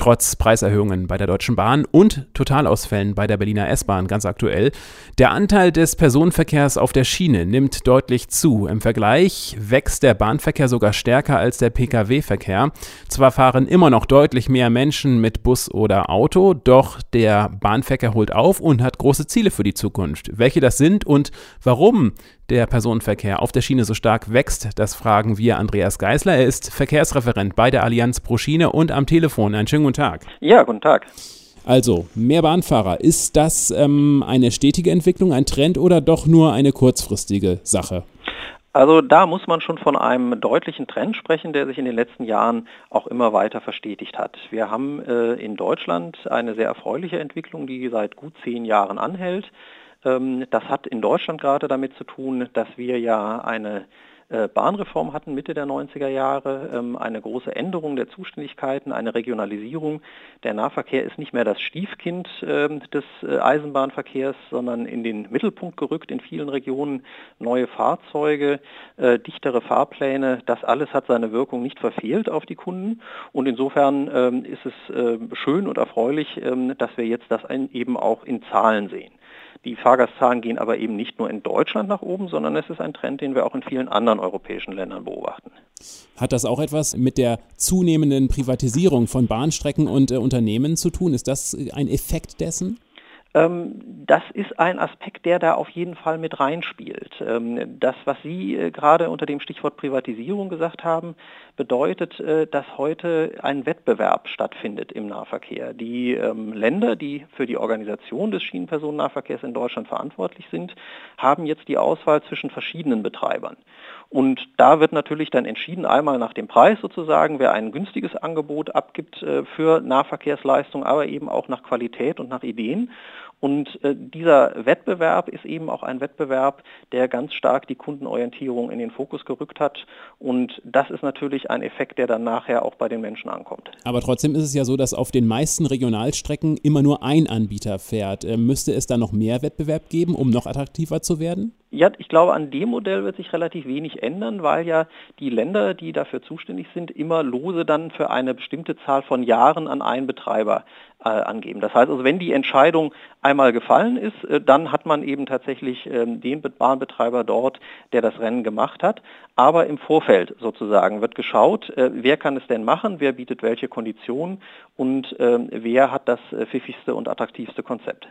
trotz Preiserhöhungen bei der Deutschen Bahn und Totalausfällen bei der Berliner S-Bahn ganz aktuell. Der Anteil des Personenverkehrs auf der Schiene nimmt deutlich zu. Im Vergleich wächst der Bahnverkehr sogar stärker als der Pkw-Verkehr. Zwar fahren immer noch deutlich mehr Menschen mit Bus oder Auto, doch der Bahnverkehr holt auf und hat große Ziele für die Zukunft. Welche das sind und warum der Personenverkehr auf der Schiene so stark wächst, das fragen wir Andreas Geisler. Er ist Verkehrsreferent bei der Allianz Pro Schiene und am Telefon. Einen schönen guten Tag. Ja, guten Tag. Also, mehr Bahnfahrer. Ist das ähm, eine stetige Entwicklung, ein Trend oder doch nur eine kurzfristige Sache? Also da muss man schon von einem deutlichen Trend sprechen, der sich in den letzten Jahren auch immer weiter verstetigt hat. Wir haben äh, in Deutschland eine sehr erfreuliche Entwicklung, die seit gut zehn Jahren anhält. Ähm, das hat in Deutschland gerade damit zu tun, dass wir ja eine äh, Bahnreform hatten Mitte der 90er Jahre, ähm, eine große Änderung der Zuständigkeiten, eine Regionalisierung. Der Nahverkehr ist nicht mehr das Stiefkind ähm, des äh, Eisenbahnverkehrs, sondern in den Mittelpunkt gerückt in vielen Regionen. Neue Fahrzeuge, äh, dichtere Fahrpläne, das alles hat seine Wirkung nicht verfehlt auf die Kunden. Und insofern ist es schön und erfreulich, dass wir jetzt das eben auch in Zahlen sehen. Die Fahrgastzahlen gehen aber eben nicht nur in Deutschland nach oben, sondern es ist ein Trend, den wir auch in vielen anderen europäischen Ländern beobachten. Hat das auch etwas mit der zunehmenden Privatisierung von Bahnstrecken und äh, Unternehmen zu tun? Ist das ein Effekt dessen? Ähm, das ist ein Aspekt, der da auf jeden Fall mit reinspielt. Ähm, das, was Sie äh, gerade unter dem Stichwort Privatisierung gesagt haben, bedeutet, äh, dass heute ein Wettbewerb stattfindet im Nahverkehr. Die ähm, Länder, die für die Organisation des Schienenpersonennahverkehrs in Deutschland verantwortlich sind, haben jetzt die Auswahl zwischen verschiedenen Betreibern. Und da wird natürlich dann entschieden, einmal nach dem Preis sozusagen, wer ein günstiges Angebot abgibt äh, für Nahverkehrsleistung, aber eben auch nach Qualität und nach Ideen. Und äh, dieser Wettbewerb ist eben auch ein Wettbewerb, der ganz stark die Kundenorientierung in den Fokus gerückt hat. Und das ist natürlich ein Effekt, der dann nachher auch bei den Menschen ankommt. Aber trotzdem ist es ja so, dass auf den meisten Regionalstrecken immer nur ein Anbieter fährt. Äh, müsste es da noch mehr Wettbewerb geben, um noch attraktiver zu werden? Ja, ich glaube, an dem Modell wird sich relativ wenig ändern, weil ja die Länder, die dafür zuständig sind, immer lose dann für eine bestimmte Zahl von Jahren an einen Betreiber äh, angeben. Das heißt also, wenn die Entscheidung einmal gefallen ist, äh, dann hat man eben tatsächlich äh, den Bahnbetreiber dort, der das Rennen gemacht hat. Aber im Vorfeld sozusagen wird geschaut, äh, wer kann es denn machen, wer bietet welche Konditionen und ähm, wer hat das äh, pfiffigste und attraktivste Konzept.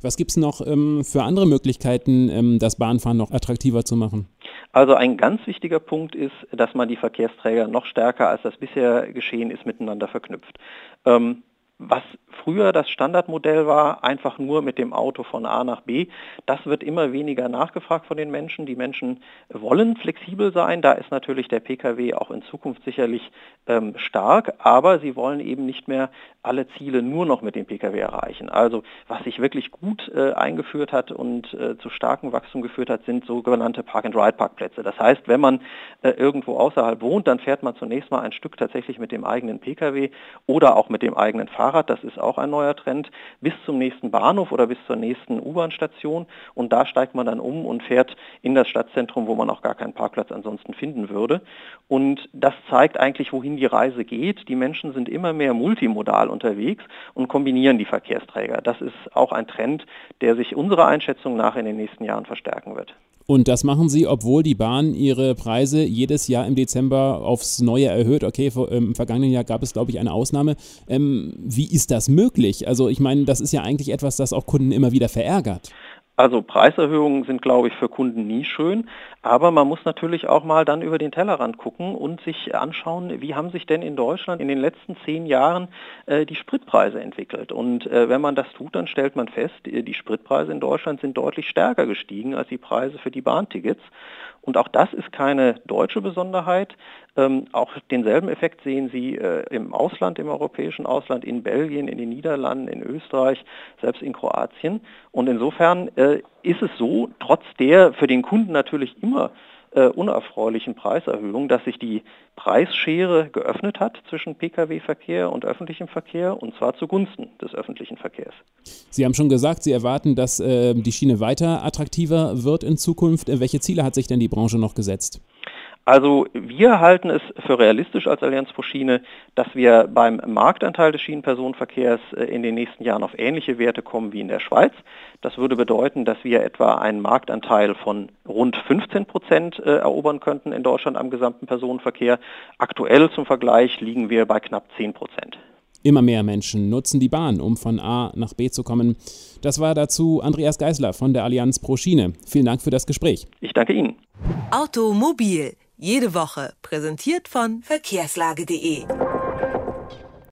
Was gibt es noch ähm, für andere Möglichkeiten, ähm, das Bahnfahren noch attraktiver zu machen? Also ein ganz wichtiger Punkt ist, dass man die Verkehrsträger noch stärker, als das bisher geschehen ist, miteinander verknüpft. Ähm, was früher das Standardmodell war, einfach nur mit dem Auto von A nach B, das wird immer weniger nachgefragt von den Menschen. Die Menschen wollen flexibel sein. Da ist natürlich der Pkw auch in Zukunft sicherlich ähm, stark, aber sie wollen eben nicht mehr alle Ziele nur noch mit dem Pkw erreichen. Also was sich wirklich gut äh, eingeführt hat und äh, zu starkem Wachstum geführt hat, sind sogenannte Park-and-Ride-Parkplätze. Das heißt, wenn man äh, irgendwo außerhalb wohnt, dann fährt man zunächst mal ein Stück tatsächlich mit dem eigenen Pkw oder auch mit dem eigenen Fahrrad. Das ist auch ein neuer Trend bis zum nächsten Bahnhof oder bis zur nächsten U-Bahn-Station und da steigt man dann um und fährt in das Stadtzentrum, wo man auch gar keinen Parkplatz ansonsten finden würde. Und das zeigt eigentlich, wohin die Reise geht. Die Menschen sind immer mehr multimodal unterwegs und kombinieren die Verkehrsträger. Das ist auch ein Trend, der sich unserer Einschätzung nach in den nächsten Jahren verstärken wird. Und das machen sie, obwohl die Bahn ihre Preise jedes Jahr im Dezember aufs Neue erhöht. Okay, ähm, im vergangenen Jahr gab es, glaube ich, eine Ausnahme. Ähm, wie ist das möglich? Also ich meine, das ist ja eigentlich etwas, das auch Kunden immer wieder verärgert. Also Preiserhöhungen sind, glaube ich, für Kunden nie schön, aber man muss natürlich auch mal dann über den Tellerrand gucken und sich anschauen, wie haben sich denn in Deutschland in den letzten zehn Jahren äh, die Spritpreise entwickelt. Und äh, wenn man das tut, dann stellt man fest, die Spritpreise in Deutschland sind deutlich stärker gestiegen als die Preise für die Bahntickets. Und auch das ist keine deutsche Besonderheit. Ähm, auch denselben Effekt sehen Sie äh, im Ausland, im europäischen Ausland, in Belgien, in den Niederlanden, in Österreich, selbst in Kroatien. Und insofern äh, ist es so, trotz der für den Kunden natürlich immer äh, unerfreulichen Preiserhöhung, dass sich die Preisschere geöffnet hat zwischen Pkw-Verkehr und öffentlichem Verkehr und zwar zugunsten des öffentlichen Verkehrs. Sie haben schon gesagt, Sie erwarten, dass äh, die Schiene weiter attraktiver wird in Zukunft. Äh, welche Ziele hat sich denn die Branche noch gesetzt? Also wir halten es für realistisch als Allianz pro Schiene, dass wir beim Marktanteil des Schienenpersonenverkehrs äh, in den nächsten Jahren auf ähnliche Werte kommen wie in der Schweiz. Das würde bedeuten, dass wir etwa einen Marktanteil von rund 15 Prozent äh, erobern könnten in Deutschland am gesamten Personenverkehr. Aktuell zum Vergleich liegen wir bei knapp 10 Prozent. Immer mehr Menschen nutzen die Bahn, um von A nach B zu kommen. Das war dazu Andreas Geisler von der Allianz Pro Schiene. Vielen Dank für das Gespräch. Ich danke Ihnen. Automobil jede Woche präsentiert von verkehrslage.de.